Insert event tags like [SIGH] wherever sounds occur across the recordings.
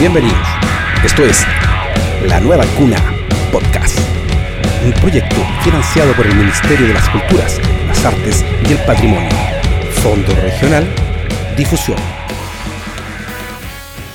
Bienvenidos. Esto es La Nueva Cuna Podcast, un proyecto financiado por el Ministerio de las Culturas, las Artes y el Patrimonio. Fondo Regional Difusión.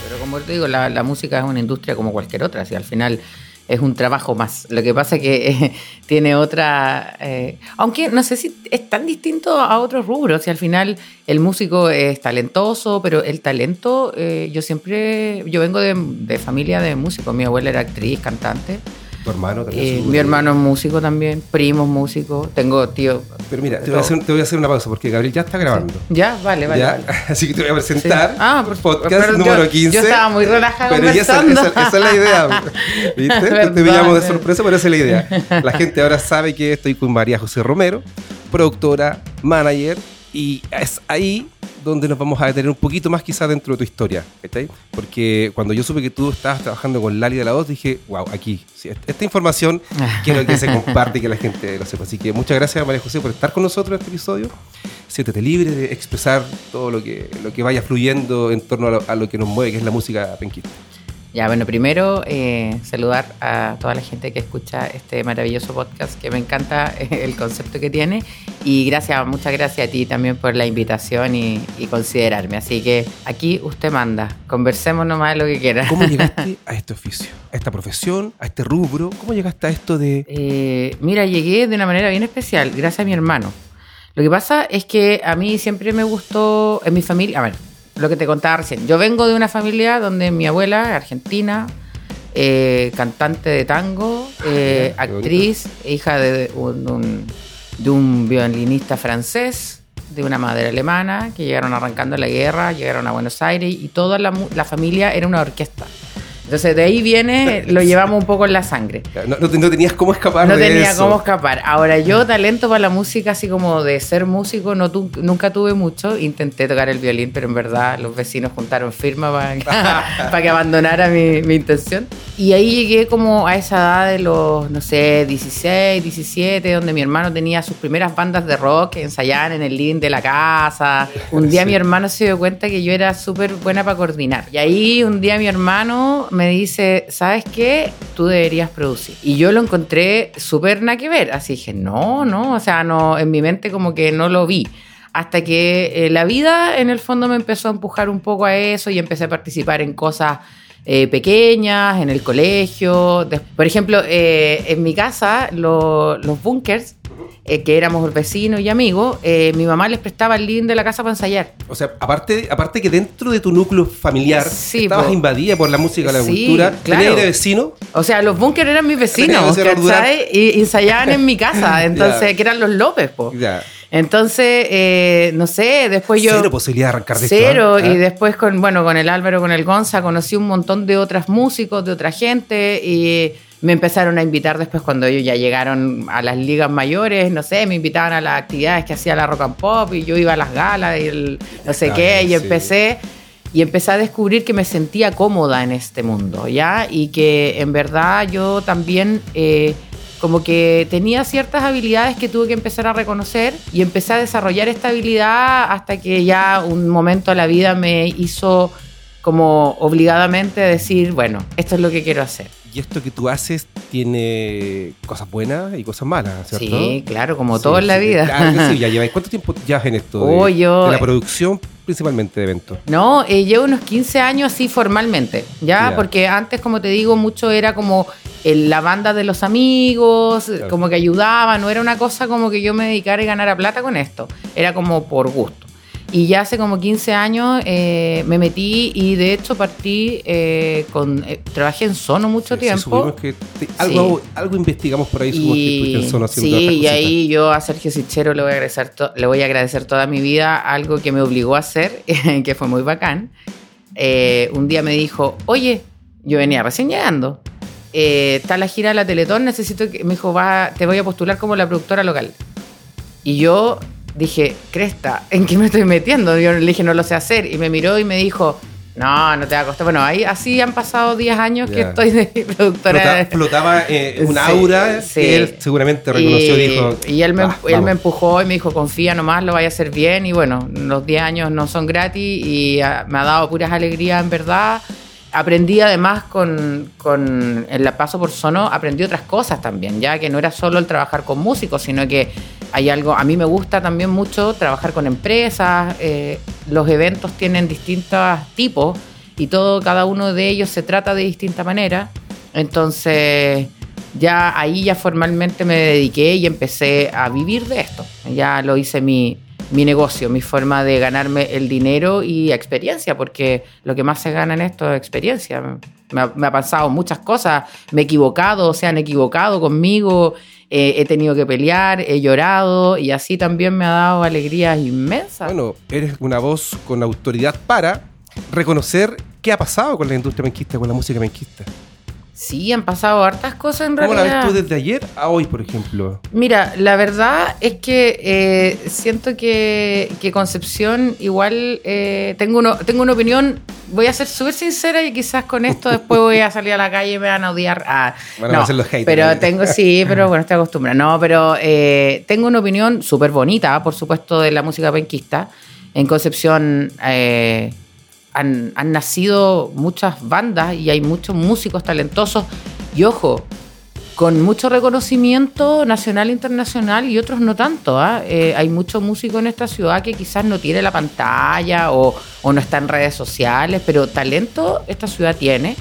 Pero como te digo, la, la música es una industria como cualquier otra, si al final es un trabajo más. Lo que pasa es que eh, [LAUGHS] tiene otra... eh, aunque no sé si es tan distinto a otros rubros, si al final el músico es talentoso, pero el talento, eh, yo siempre... Yo vengo de, de familia de músicos, mi abuela era actriz, cantante. Tu hermano también. Eh, mi hermano es músico también, primos músicos, tengo tío. Pero mira, te voy, a hacer, te voy a hacer una pausa porque Gabriel ya está grabando. Ya, vale, vale. Ya, vale. [LAUGHS] Así que te voy a presentar Sí. Ah, por- podcast pero número yo- 15. yo estaba muy relajada Pero esa, conversando. esa- esa es la idea. [LAUGHS] ¿Viste? te pillamos de sorpresa, pero esa es la idea. La gente ahora sabe que estoy con María José Romero, productora, manager, y es ahí donde nos vamos a detener un poquito más quizás dentro de tu historia, ¿cachai? Porque cuando yo supe que tú estabas trabajando con Lali de la Voz, dije, wow, aquí, sí, esta- esta información [LAUGHS] quiero que se comparte y que la gente lo sepa. Así que muchas gracias María José por estar con nosotros en este episodio. Siéntete libre de expresar todo lo que, lo que vaya fluyendo en torno a lo, a lo que nos mueve, que es la música penquista. Ya, bueno, primero eh, saludar a toda la gente que escucha este maravilloso podcast, que me encanta eh, el concepto que tiene. Y gracias, muchas gracias a ti también por la invitación y, y considerarme. Así que aquí usted manda, conversemos nomás de lo que quiera. ¿Cómo [LAUGHS] llegaste a este oficio, a esta profesión, a este rubro? ¿Cómo llegaste a esto de... Eh, mira, llegué de una manera bien especial, gracias a mi hermano. Lo que pasa es que a mí siempre me gustó, en mi familia, a ver, lo que te contaba recién, yo vengo de una familia donde mi abuela, argentina, eh, cantante de tango, eh, Ah, actriz, hija de un, un- de un violinista francés, de una madre alemana, que llegaron arrancando la guerra, llegaron a Buenos Aires y toda la, la familia era una orquesta. Entonces de ahí viene, [LAUGHS] lo llevamos un poco en la sangre. No, no- no tenías cómo escapar No de tenía eso. cómo escapar. Ahora, yo talento para la música, así como de ser músico, no tu- nunca tuve mucho. Intenté tocar el violín, pero en verdad los vecinos juntaron firma para, [LAUGHS] para que abandonara mi, mi intención. Y ahí llegué como a esa edad de los, no sé, 16, 17, donde mi hermano tenía sus primeras bandas de rock que ensayaban en el living de la casa. Un día Sí. mi hermano se dio cuenta que yo era súper buena para coordinar. Y ahí un día mi hermano me dice, ¿sabes qué? Tú deberías producir. Y yo lo encontré súper nada que ver. Así dije, no, no, o sea, no, en mi mente como que no lo vi. Hasta que eh, la vida en el fondo me empezó a empujar un poco a eso y empecé a participar en cosas eh, pequeñas, en el colegio. Por ejemplo, eh, en mi casa, lo- los bunkers, eh, que éramos vecinos y amigos, eh, mi mamá les prestaba el living de la casa para ensayar. O sea, aparte, aparte que dentro de tu núcleo familiar Sí, estabas po. invadida por la música, la Sí, cultura, claro. tenías vecino. O sea, los bunkers eran mis vecinos. ¿cachai? Y, ensayaban en mi casa, [LAUGHS] entonces, que eran los López, po. Entonces, eh, no sé, despues yo... Cero posibilidad de arrancar de esto, Cero, ¿ah? y después con, bueno, con el Álvaro, con el Gonza, conocí un montón de otros músicos, de otra gente, y me empezaron a invitar después cuando ellos ya llegaron a las ligas mayores, no sé, me invitaban a las actividades que hacía la Rock and Pop, y yo iba a las galas, y el no sé qué, y empecé... Y empecé a descubrir que me sentía cómoda en este mundo, ¿ya? Y que en verdad yo también eh, como que tenía ciertas habilidades que tuve que empezar a reconocer y empecé a desarrollar esta habilidad hasta que ya un momento a la vida me hizo como obligadamente decir, bueno, esto es lo que quiero hacer. Y esto que tú haces tiene cosas buenas y cosas malas, ¿cierto? Sí, claro, como Sí, todo en la vida. Claro sí, [LAUGHS] ya lleváis. ¿Cuánto tiempo llevas en esto? De, Oh, yo- de la producción, principalmente de eventos. No, eh, llevo unos 15 años así formalmente, ¿ya? Porque antes, como te digo, mucho era como el- la banda de los amigos, Claro. como que ayudaba, no era una cosa como que yo me dedicara y ganara plata con esto, era como por gusto. Y ya hace como 15 años eh, me metí y de hecho partí eh, con... eh, trabajé en Sono mucho Sí, tiempo. subimos que te- algo, algo investigamos por ahí, subimos que en zona haciendo sí, y ahí yo a Sergio Sichero le voy a agradecer, to- le voy a agradecer toda mi vida algo que me obligó a hacer, [LAUGHS] que fue muy bacán. Un día me dijo, oye, yo venía recién llegando, está la gira de la Teletón, necesito que, me dijo, va, te voy a postular como la productora local. Y yo dije, Cresta, ¿en qué me estoy metiendo? Yo le dije, no lo sé hacer. Y me miró y me dijo, No, no te va a costar. Bueno, ahí así han pasado 10 años que estoy de [LAUGHS] productora. Flota- flotaba eh, [LAUGHS] un Sí, aura sí. que él seguramente reconoció y, dijo. y él me, "Ah, él me vamos". empujó y me dijo, confía nomás, lo vaya a hacer bien. Y bueno, los 10 años no son gratis y ah, me ha dado puras alegrías, en verdad. Aprendí además con, con el paso por Sono, aprendí otras cosas también, ya que no era solo el trabajar con músicos, sino que hay algo, a mí me gusta también mucho trabajar con empresas, eh, los eventos tienen distintos tipos y todo, cada uno de ellos se trata de distinta manera. Entonces, ya ahí ya formalmente me dediqué y empecé a vivir de esto. Ya lo hice mi, mi negocio, mi forma de ganarme el dinero y experiencia, porque lo que más se gana en esto es experiencia. Me ha, me ha pasado muchas cosas, me he equivocado, se han equivocado conmigo, eh, he tenido que pelear, he llorado y así también me ha dado alegrías inmensas. Bueno, eres una voz con autoridad para reconocer qué ha pasado con la industria penquista, con la música penquista. Sí, han pasado hartas cosas en ¿Cómo la realidad. ves tú desde ayer a hoy, por ejemplo? Mira, la verdad es que eh, siento que, que Concepción igual eh, tengo, uno, tengo una opinión, voy a ser súper sincera y quizás con esto [LAUGHS] después voy a salir a la calle y me van a odiar. Ah, Van a hacer los haters. Pero tengo, sí, pero bueno, estoy acostumbrada. No, pero eh, tengo una opinión súper bonita, por supuesto, de la música penquista. En Concepción eh, han, nacido muchas bandas y hay muchos músicos talentosos. Y ojo, con mucho reconocimiento nacional e internacional y otros no tanto. ¿ah? Eh, hay muchos músicos en esta ciudad que quizás no tiene la pantalla o, o no está en redes sociales, pero talento esta ciudad tiene.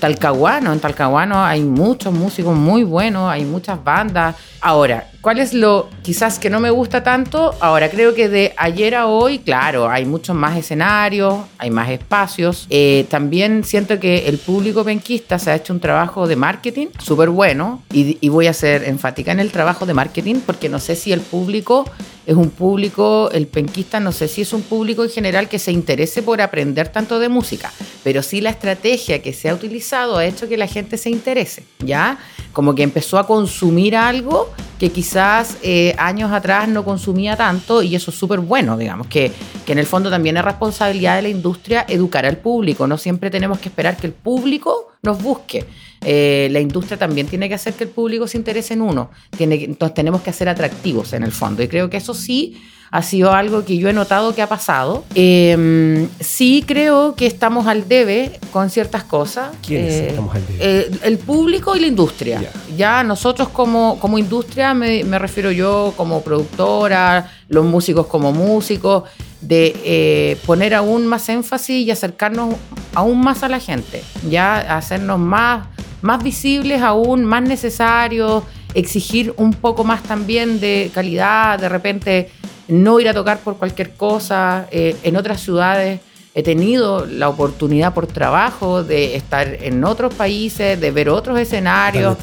Talcahuano, en Talcahuano hay muchos músicos muy buenos, hay muchas bandas. Ahora, ¿cuál es lo quizás que no me gusta tanto? Ahora, creo que de ayer a hoy, claro, hay muchos más escenarios, hay más espacios. Eh, también siento que el público penquista se ha hecho un trabajo de marketing súper bueno y, y voy a ser enfática en el trabajo de marketing porque no sé si el público es un público, el penquista, no sé si es un público en general que se interese por aprender tanto de música, pero sí la estrategia que se ha utilizado ha hecho que la gente se interese, ¿ya? Como que empezó a consumir algo que quizás eh, años atrás no consumía tanto y eso es súper bueno, digamos, que, que en el fondo también es responsabilidad de la industria educar al público, no siempre tenemos que esperar que el público nos busque. Eh, la industria también tiene que hacer que el público se interese en uno. Entonces tenemos que ser atractivos en el fondo. Y creo que eso sí ha sido algo que yo he notado que ha pasado. Eh, sí creo que estamos al debe con ciertas cosas. ¿Quiénes Eh, estamos al debe? eh, el público y la industria. Ya. Ya, nosotros como, como industria, me, me refiero yo como productora, los músicos como músicos, de eh, poner aún más énfasis y acercarnos aún más a la gente, ya hacernos más, más visibles aún, más necesarios, exigir un poco más también de calidad, de repente no ir a tocar por cualquier cosa. Eh, en otras ciudades he tenido la oportunidad por trabajo de estar en otros países, de ver otros escenarios.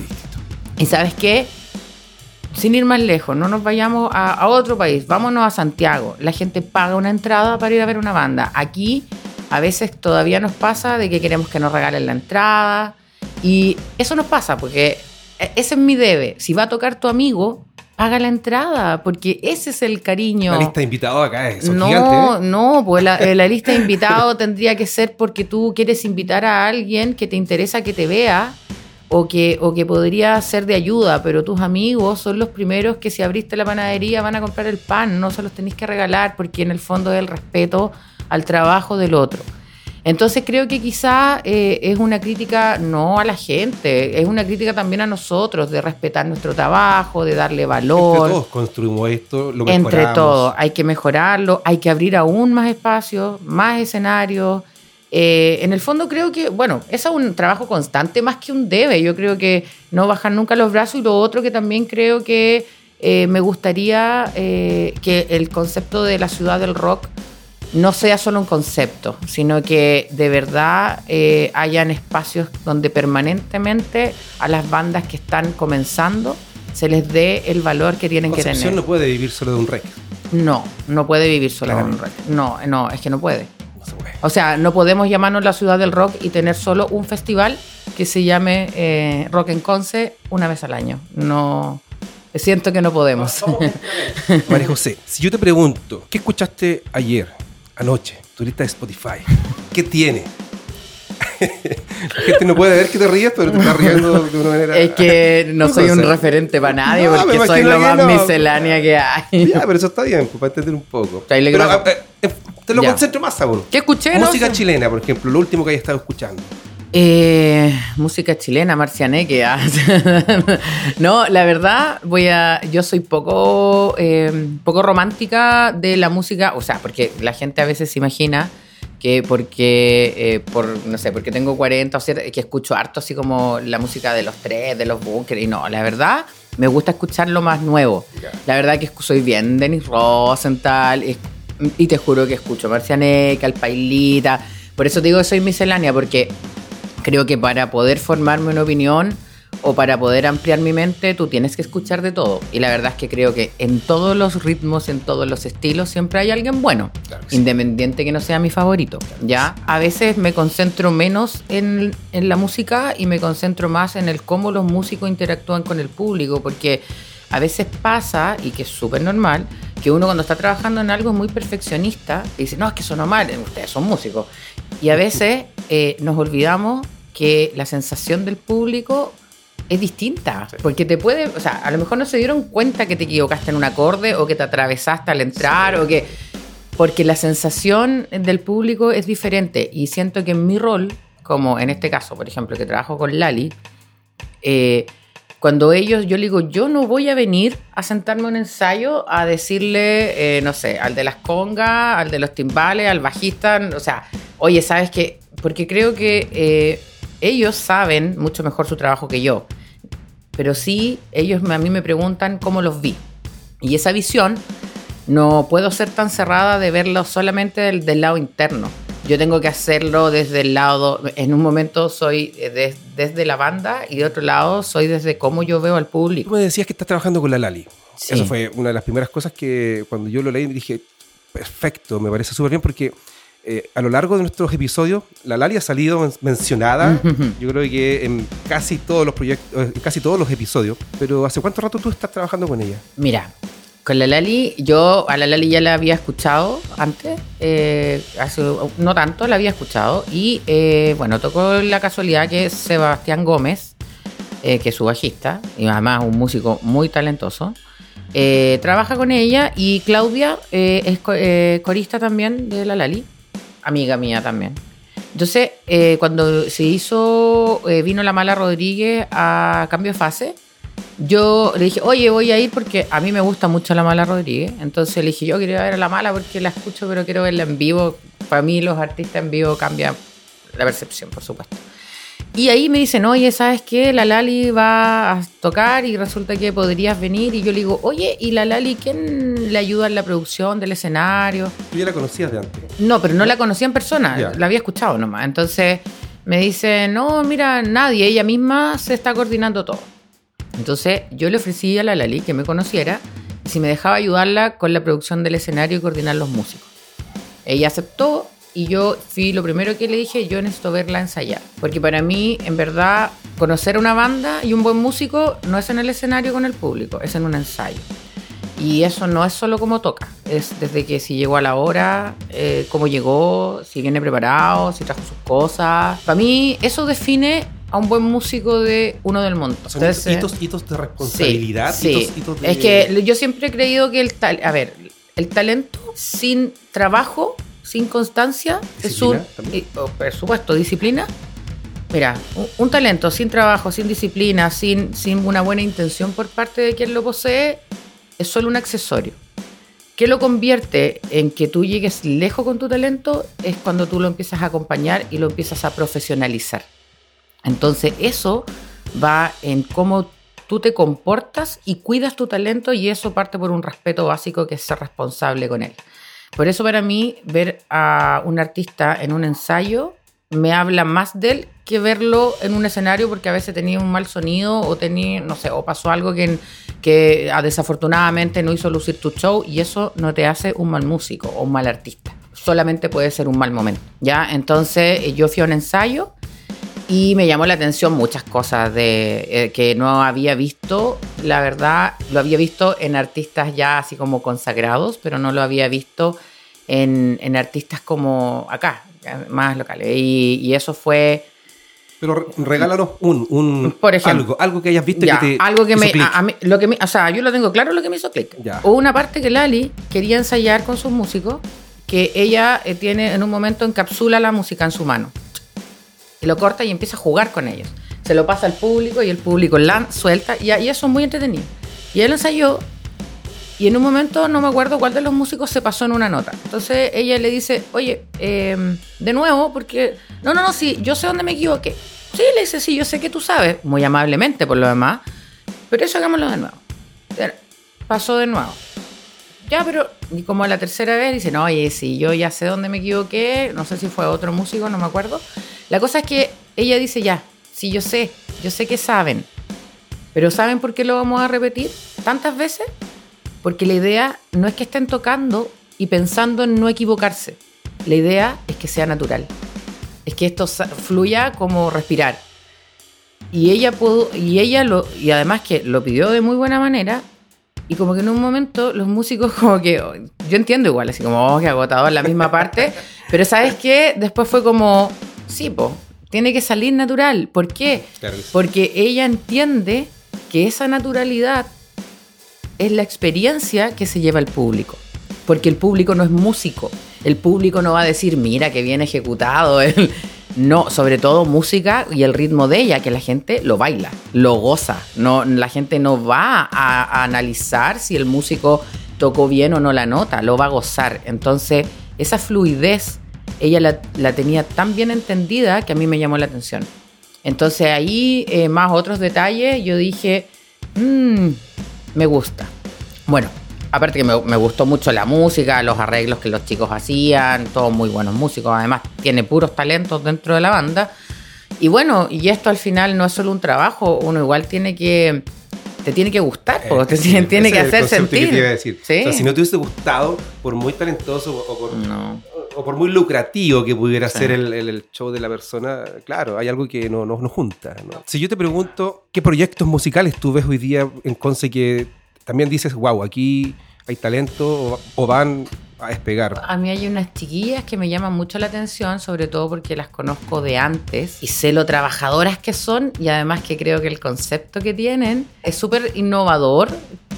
¿Y sabes qué? Sin ir más lejos, no nos vayamos a, a otro país, vámonos a Santiago. La gente paga una entrada para ir a ver una banda. Aquí a veces todavía nos pasa de que queremos que nos regalen la entrada. Y eso nos pasa porque e- ese es mi debe. Si va a tocar tu amigo, paga la entrada, porque ese es el cariño. La lista de invitados acá es No, gigantes. ¿eh? no, pues la, eh, la lista de [LAUGHS] invitados tendría que ser porque tú quieres invitar a alguien que te interesa que te vea o que, o que podría ser de ayuda, pero tus amigos son los primeros que si abriste la panadería van a comprar el pan, no se los tenéis que regalar porque en el fondo es el respeto al trabajo del otro. Entonces creo que quizá eh, es una crítica no a la gente, es una crítica también a nosotros de respetar nuestro trabajo, de darle valor Entre todos construimos esto, lo entre mejoramos. todos. Hay que mejorarlo, hay que abrir aún más espacios, más escenarios. Eh, en el fondo creo que, bueno, es un trabajo constante más que un debe. Yo creo que no bajar nunca los brazos y lo otro que también creo que eh, me gustaría eh, que el concepto de la ciudad del rock no sea solo un concepto, sino que de verdad eh, hayan espacios donde permanentemente a las bandas que están comenzando se les dé el valor que tienen que tener. no puede vivir solo de un rec. No, no puede vivir No. con un rock. No, no, es que no puede. No se puede. O sea, no podemos llamarnos la ciudad del rock y tener solo un festival que se llame eh, Rock en Conce una vez al año. No, siento que no podemos. María José, si yo te pregunto, ¿qué escuchaste ayer, anoche, tu lista de Spotify? ¿Qué tiene? [LAUGHS] La gente no puede ver que te ríes, pero te estás riendo de una manera. Es que no soy un referente para nadie No, porque soy lo más no. miscelánea que hay. Ya, pero eso está bien, pues, para entender un poco. Pero, eh, eh, te lo Ya. concentro más, Sabor. ¿Qué escuché? no? Música Sí. chilena, por ejemplo, lo último que hayas estado escuchando. Eh, música chilena, Marcianeque. [LAUGHS] no, la verdad, voy a. Yo soy poco, eh, poco romántica de la música. O sea, porque la gente a veces se imagina que porque, eh, por, no sé, porque tengo 40 o 7, que escucho harto así como la música de los tres, de los bunkers. Y no, la verdad, me gusta escuchar lo más nuevo. La verdad que soy bien Denis Rosenthal. es- Y te juro que escucho Marcianeca, Alpailita. Por eso te digo que soy miscelánea, porque creo que para poder formarme una opinión o para poder ampliar mi mente, tú tienes que escuchar de todo. Y la verdad es que creo que en todos los ritmos, en todos los estilos, siempre hay alguien bueno, Claro que sí. independiente que no sea mi favorito. Ya a veces me concentro menos en, en la música y me concentro más en el cómo los músicos interactúan con el público, porque a veces pasa, y que es súper normal, que uno cuando está trabajando en algo es muy perfeccionista y dice, no, es que sonó mal, ustedes son músicos. Y a veces eh, nos olvidamos que la sensación del público es distinta, Sí. porque te puede, o sea, a lo mejor no se dieron cuenta que te equivocaste en un acorde o que te atravesaste al entrar o que... Porque la sensación del público es diferente y siento que en mi rol, como en este caso, por ejemplo, que trabajo con Lali, eh, cuando ellos, yo le digo, yo no voy a venir a sentarme a un ensayo a decirle, eh, no sé, al de las congas, al de los timbales, al bajista, o sea, oye, ¿sabes qué? Porque creo que eh, ellos saben mucho mejor su trabajo que yo, pero sí, ellos a mí me preguntan cómo los vi. Y esa visión no puedo ser tan cerrada de verlo solamente del, del lado interno. Yo tengo que hacerlo desde el lado, en un momento soy eh, des- desde la banda y de otro lado soy desde cómo yo veo al Tú público. me decías que estás trabajando con la Lali. Sí. Eso fue una de las primeras cosas que cuando yo lo leí dije, perfecto, me parece súper bien porque eh, a lo largo de nuestros episodios la Lali ha salido men- mencionada, [LAUGHS] yo creo que en casi todos los proyectos, en casi todos los episodios, pero ¿hace cuánto rato tú estás trabajando con ella? Mira, con la Lali, yo a la Lali ya la había escuchado antes, eh, hace, no tanto, la había escuchado. Y eh, bueno, tocó la casualidad que Sebastián Gómez, eh, que es su bajista, y además un músico muy talentoso, eh, trabaja con ella y Claudia eh, es co- eh, corista también de la Lali, amiga mía también. Entonces, eh, cuando se hizo, eh, vino la Mala Rodríguez a cambio de fase, yo le dije, oye, voy a ir porque a mí me gusta mucho la Mala Rodríguez. Entonces le dije, yo quiero ir a ver a la Mala porque la escucho, pero quiero verla en vivo. Para mí los artistas en vivo cambian la percepción, por supuesto. Y ahí me dicen, oye, ¿sabes qué? La Lali va a tocar y resulta que podrías venir. Y yo le digo, oye, ¿y la Lali quién le ayuda en la producción del escenario? Tú ya la conocías de antes. No, pero no la conocía en persona, la había escuchado nomás. Entonces me dice, no, mira, nadie, ella misma se está coordinando todo. Entonces yo le ofrecí a la Lali que me conociera si me dejaba ayudarla con la producción del escenario y coordinar los músicos. Ella aceptó y yo fui lo primero que le dije, yo necesito verla ensayar. Porque para mí, en verdad, conocer una banda y un buen músico no es en el escenario con el público, es en un ensayo. Y eso no es solo como toca, es desde que si llegó a la hora, eh, cómo llegó, si viene preparado, si trajo sus cosas. Para mí eso define a un buen músico de uno del montón. Son Entonces, hitos, hitos de responsabilidad, Sí, hitos, sí. hitos de... Es que yo siempre he creído que el tal, a ver, el talento sin trabajo, sin constancia, es un, y- oh, por supuesto, disciplina. Mira, un, un talento sin trabajo, sin disciplina, sin, sin una buena intención por parte de quien lo posee, es solo un accesorio. ¿Qué lo convierte en que tú llegues lejos con tu talento? Es cuando tú lo empiezas a acompañar y lo empiezas a profesionalizar. Entonces eso va en cómo tú te comportas y cuidas tu talento y eso parte por un respeto básico que es ser responsable con él. Por eso para mí ver a un artista en un ensayo me habla más de él que verlo en un escenario porque a veces tenía un mal sonido o tenía, no sé, o pasó algo que, que ah, desafortunadamente no hizo lucir tu show y eso no te hace un mal músico o un mal artista. Solamente puede ser un mal momento, ¿ya? Entonces eh, yo fui a un ensayo y me llamó la atención muchas cosas de eh, que no había visto. La verdad, lo había visto en artistas ya así como consagrados, pero no lo había visto en, en artistas como acá, más locales. Y, y eso fue... Pero re- regálanos un, un Por ejemplo. algo, algo que hayas visto Ya, que te algo que hizo me, a, a mí- lo que me- o sea, yo lo tengo claro lo que me hizo clic. Hubo una parte que Lali quería ensayar con sus músicos, que ella eh, tiene en un momento encapsula la música en su mano y lo corta y empieza a jugar con ellos. Se lo pasa al público y el público la suelta y, y eso es muy entretenido. Y él ensayó y en un momento no me acuerdo cuál de los músicos se pasó en una nota. Entonces ella le dice, oye, eh, de nuevo, porque... No, no, no, sí, yo sé dónde me equivoqué. Sí, le dice, sí, yo sé que tú sabes, muy amablemente por lo demás, pero eso hagámoslo de nuevo. Pasó de nuevo. Ya, pero y como la tercera vez dice, no, oye, sí, yo ya sé dónde me equivoqué, no sé si fue otro músico, no me acuerdo. La cosa es que ella dice, ya, sí, yo sé, yo sé que saben, pero ¿saben por qué lo vamos a repetir tantas veces? Porque la idea no es que estén tocando y pensando en no equivocarse. La idea es que sea natural. Es que esto fluya como respirar. Y ella pudo, y ella lo, y además que lo pidió de muy buena manera. Y como que en un momento los músicos como que, yo entiendo igual, así como, oh, que agotador la misma parte. [LAUGHS] pero ¿sabes qué? Después fue como, sí, po, tiene que salir natural. ¿Por qué? Claro. Porque ella entiende que esa naturalidad es la experiencia que se lleva el público. Porque el público no es músico. El público no va a decir, mira, que bien ejecutado. él". No, sobre todo música y el ritmo de ella, que la gente lo baila, lo goza. No, la gente no va a, a analizar si el músico tocó bien o no la nota, lo va a gozar. Entonces, esa fluidez, ella la, la tenía tan bien entendida que a mí me llamó la atención. Entonces ahí, eh, más otros detalles, yo dije, "Mm, me gusta. Bueno, aparte que me, me gustó mucho la música, los arreglos que los chicos hacían, todos muy buenos músicos, además tiene puros talentos dentro de la banda. Y bueno, y esto al final no es solo un trabajo, uno igual tiene que, te tiene que gustar, porque te tiene, que hacer sentir. Que te iba a decir. Sí. O sea, si no te hubiese gustado, por muy talentoso o por, No. O por muy lucrativo que pudiera Sí. ser el, el- el show de la persona, claro, hay algo que no nos junta. ¿no? Si yo te pregunto, ¿qué proyectos musicales tú ves hoy día en Conce que también dices, wow, aquí hay talento o, o van a despegar? A mí hay unas chiquillas que me llaman mucho la atención, sobre todo porque las conozco de antes y sé lo trabajadoras que son y además que creo que el concepto que tienen es súper innovador.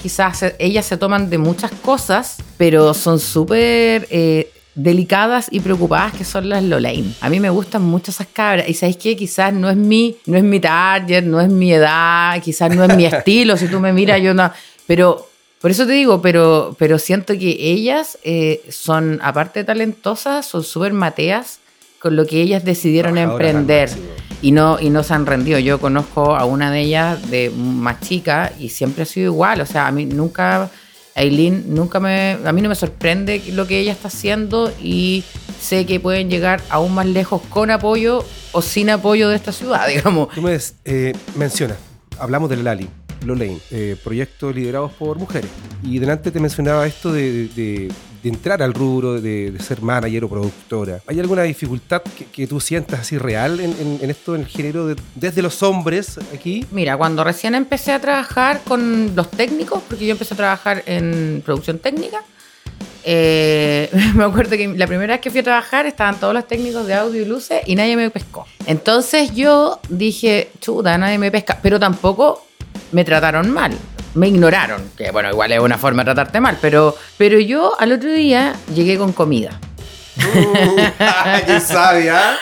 Quizás ellas se toman de muchas cosas, pero son súper eh, delicadas y preocupadas que son las Lolain. A mí me gustan mucho esas cabras y sabéis que quizás no es mi no es mi target, no es mi edad, quizás no es mi [LAUGHS] estilo, si tú me miras yo no, pero por eso te digo, pero, pero siento que ellas eh, son, aparte de talentosas, son súper mateas con lo que ellas decidieron emprender y no, y no se han rendido. Yo conozco a una de ellas de más chica y siempre ha sido igual. O sea, a mí nunca, Aileen, nunca me, a mí no me sorprende lo que ella está haciendo y sé que pueden llegar aún más lejos con apoyo o sin apoyo de esta ciudad, [LAUGHS] digamos. Tú me eh, mencionas, hablamos del Lali, Lolain, eh, proyectos liderados por mujeres. Y delante te mencionaba esto de- de entrar al rubro, de, ser manager o productora. ¿Hay alguna dificultad que, tú sientas así real en, esto, en el género, de- desde los hombres aquí? Mira, cuando recién empecé a trabajar con los técnicos, porque yo empecé a trabajar en producción técnica, eh, [LAUGHS] me acuerdo que la primera vez que fui a trabajar estaban todos los técnicos de audio y luces y nadie me pescó. Entonces yo dije, chuta, nadie me pesca, pero tampoco me trataron mal. Me ignoraron, que bueno, igual es una forma de tratarte mal, pero, pero yo al otro día llegué con comida. ¿Quién sabe, ah?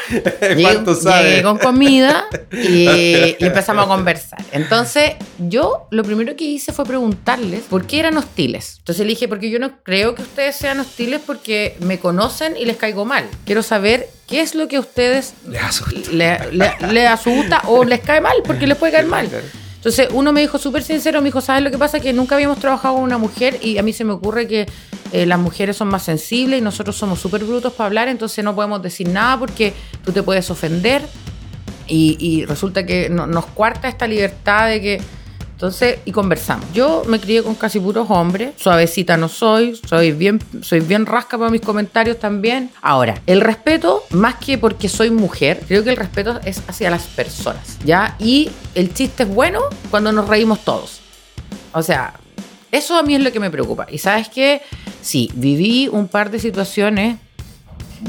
¿Cuánto Llegué- sabe? Llegué con comida y, [LAUGHS] y empezamos a conversar. Entonces, yo lo primero que hice fue preguntarles por qué eran hostiles. Entonces le dije, porque yo no creo que ustedes sean hostiles porque me conocen y les caigo mal. Quiero saber qué es lo que a ustedes Les asusta. le, le- le asusta o les cae mal, porque les puede caer mal. Entonces uno me dijo súper sincero, me dijo, ¿sabes lo que pasa? Que nunca habíamos trabajado con una mujer y a mí se me ocurre que eh, las mujeres son más sensibles y nosotros somos súper brutos para hablar, entonces no podemos decir nada porque tú te puedes ofender y, y resulta que no- nos cuarta esta libertad de que... Entonces, y conversamos. Yo me crié con casi puros hombres, suavecita no soy, soy bien, soy bien rasca para mis comentarios también. Ahora, el respeto, más que porque soy mujer, creo que el respeto es hacia las personas, ¿ya? Y el chiste es bueno cuando nos reímos todos. O sea, eso a mí es lo que me preocupa. Y sabes qué, sí, viví un par de situaciones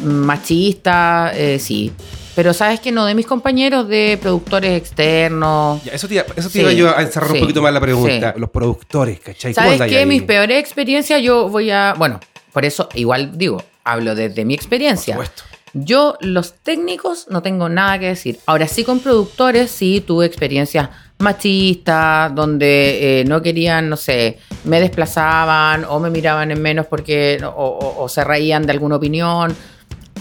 machista, eh, sí. Pero sabes que no, de mis compañeros de productores externos. Ya, eso te, iba- eso te Sí, iba yo a encerrar un poquito más la pregunta. sí. Los productores, ¿cachai? ¿Cómo ¿Sabes andáis qué? Mis peores experiencias yo voy a... Bueno, por eso igual digo, hablo desde mi experiencia. Por supuesto. Yo, los técnicos, no tengo nada que decir. Ahora sí con productores, sí tuve experiencias machistas, donde eh, no querían, no sé, me desplazaban o me miraban en menos porque o, o- o se reían de alguna opinión.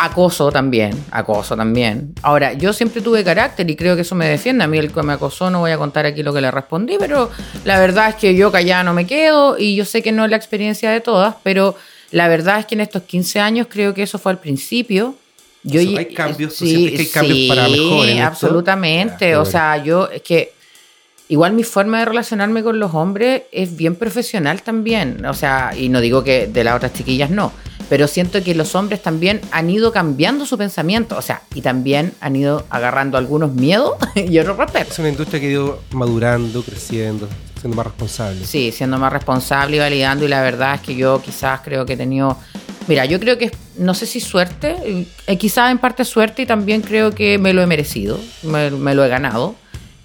Acoso también, acoso también. Ahora, yo siempre tuve carácter y creo que eso me defiende. A mí el que me acosó no voy a contar aquí lo que le respondí, pero la verdad es que yo callada no me quedo y yo sé que no es la experiencia de todas, pero la verdad es que en estos 15 años creo que eso fue al principio. Yo, hay cambios, ¿tú sientes que hay cambios sí, para mejor en absolutamente. O bueno. sea, yo es que igual mi forma de relacionarme con los hombres es bien profesional también. O sea, y no digo que de las otras chiquillas no, pero siento que los hombres también han ido cambiando su pensamiento. O sea, y también han ido agarrando algunos miedos [LAUGHS] y otros respetos. Es una industria que ha ido madurando, creciendo, siendo más responsable. Sí, siendo más responsable y validando. Y la verdad es que yo quizás creo que he tenido. Mira, yo creo que no sé si suerte, eh, quizás en parte suerte y también creo que me lo he merecido, me, me lo he ganado.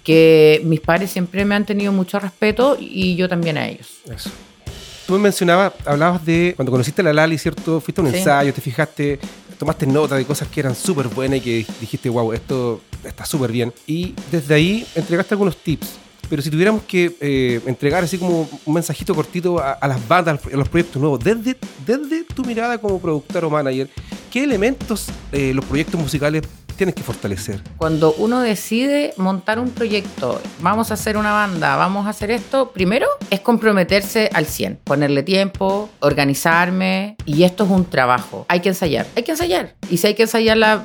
Que mis padres siempre me han tenido mucho respeto y yo también a ellos. Eso. Tú me mencionabas, hablabas de cuando conociste a la Lali, ¿cierto? Fuiste a un Sí. ensayo, te fijaste, tomaste nota de cosas que eran súper buenas y que dijiste, wow, esto está súper bien. Y desde ahí entregaste algunos tips. Pero si tuviéramos que eh, entregar así como un mensajito cortito a, a las bandas, a los proyectos nuevos, desde, desde tu mirada como productor o manager, ¿qué elementos eh, los proyectos musicales tienes que fortalecer? Cuando uno decide montar un proyecto, vamos a hacer una banda, vamos a hacer esto, primero es comprometerse al 100, ponerle tiempo, organizarme y esto es un trabajo. Hay que ensayar, hay que ensayar. Y si hay que ensayarla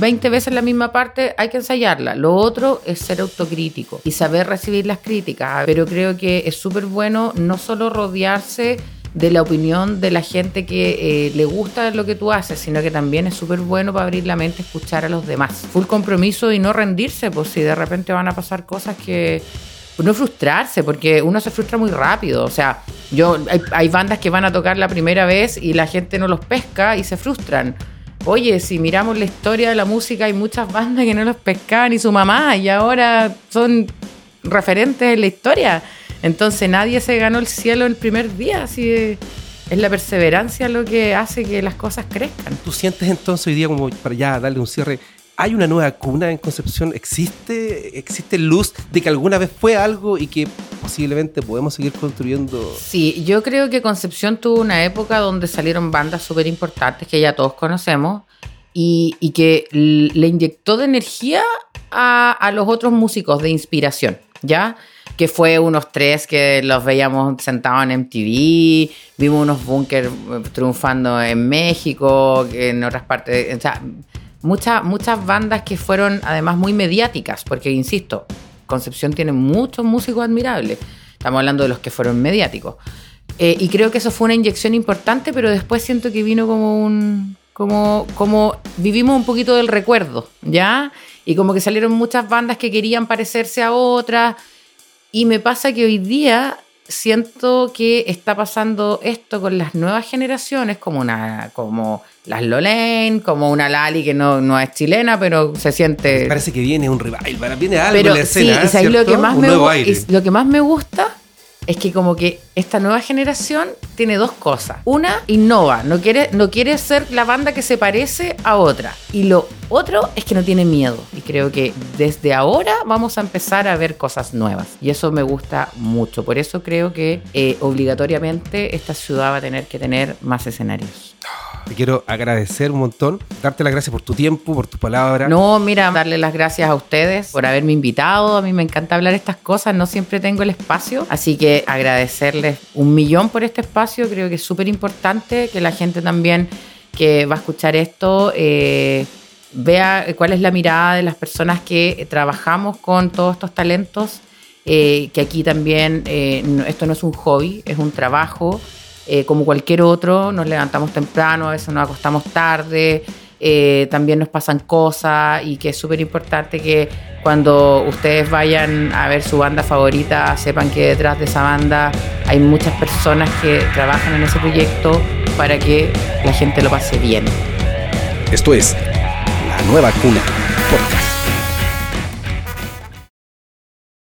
20 veces la misma parte, hay que ensayarla. Lo otro es ser autocrítico y saber recibir las críticas. Pero creo que es súper bueno no solo rodearse de la opinión de la gente que eh, le gusta lo que tú haces, sino que también es súper bueno para abrir la mente, escuchar a los demás. Full compromiso y no rendirse, pues si de repente van a pasar cosas que... No frustrarse, porque uno se frustra muy rápido. O sea, yo hay, hay bandas que van a tocar la primera vez y la gente no los pesca y se frustran. Oye, si miramos la historia de la música, hay muchas bandas que no los pescaban ni su mamá y ahora son referentes en la historia. Entonces nadie se ganó el cielo el primer día, así es la perseverancia lo que hace que las cosas crezcan. ¿Tú sientes entonces hoy día como para ya darle un cierre? ¿Hay una nueva cuna en Concepción? ¿Existe, ¿Existe luz de que alguna vez fue algo y que posiblemente podemos seguir construyendo? Sí, yo creo que Concepción tuvo una época donde salieron bandas súper importantes que ya todos conocemos y, y que le inyectó de energía a, a los otros músicos de inspiración, ¿ya? Que fue unos tres que los veíamos sentados en MTV, vimos unos bunkers eh, triunfando en México, en otras partes, o sea, muchas, muchas bandas que fueron además muy mediáticas, porque insisto, Concepción tiene muchos músicos admirables. Estamos hablando de los que fueron mediáticos. Eh, y creo que eso fue una inyección importante, pero después siento que vino como un. Como, como vivimos un poquito del recuerdo, ¿ya? Y como que salieron muchas bandas que querían parecerse a otras. Y me pasa que hoy día siento que está pasando esto con las nuevas generaciones, como una, como las Lolaine, como una Lali que no, no es chilena, pero se siente Parece que viene un revival, viene algo pero en la escena. sí, y ¿sabes lo que más un me nuevo gu- aire. es- lo que más me gusta es que como que esta nueva generación tiene dos cosas. Una, innova, no quiere, no quiere ser la banda que se parece a otra. Y lo otro es que no tiene miedo. Y creo que desde ahora vamos a empezar a ver cosas nuevas. Y eso me gusta mucho. Por eso creo que eh, obligatoriamente esta ciudad va a tener que tener más escenarios. Te quiero agradecer un montón, darte las gracias por tu tiempo, por tus palabras. No, mira, darle las gracias a ustedes por haberme invitado. A mí me encanta hablar estas cosas, no siempre tengo el espacio. Así que agradecerles un millón por este espacio. Creo que es súper importante que la gente también que va a escuchar esto eh, vea cuál es la mirada de las personas que trabajamos con todos estos talentos. eh, que aquí también eh, esto no es un hobby, es un trabajo. Como cualquier otro, nos levantamos temprano, a veces nos acostamos tarde, eh, también nos pasan cosas y que es súper importante que cuando ustedes vayan a ver su banda favorita, sepan que detrás de esa banda hay muchas personas que trabajan en ese proyecto para que la gente lo pase bien. Esto es La Nueva Cuna Podcast.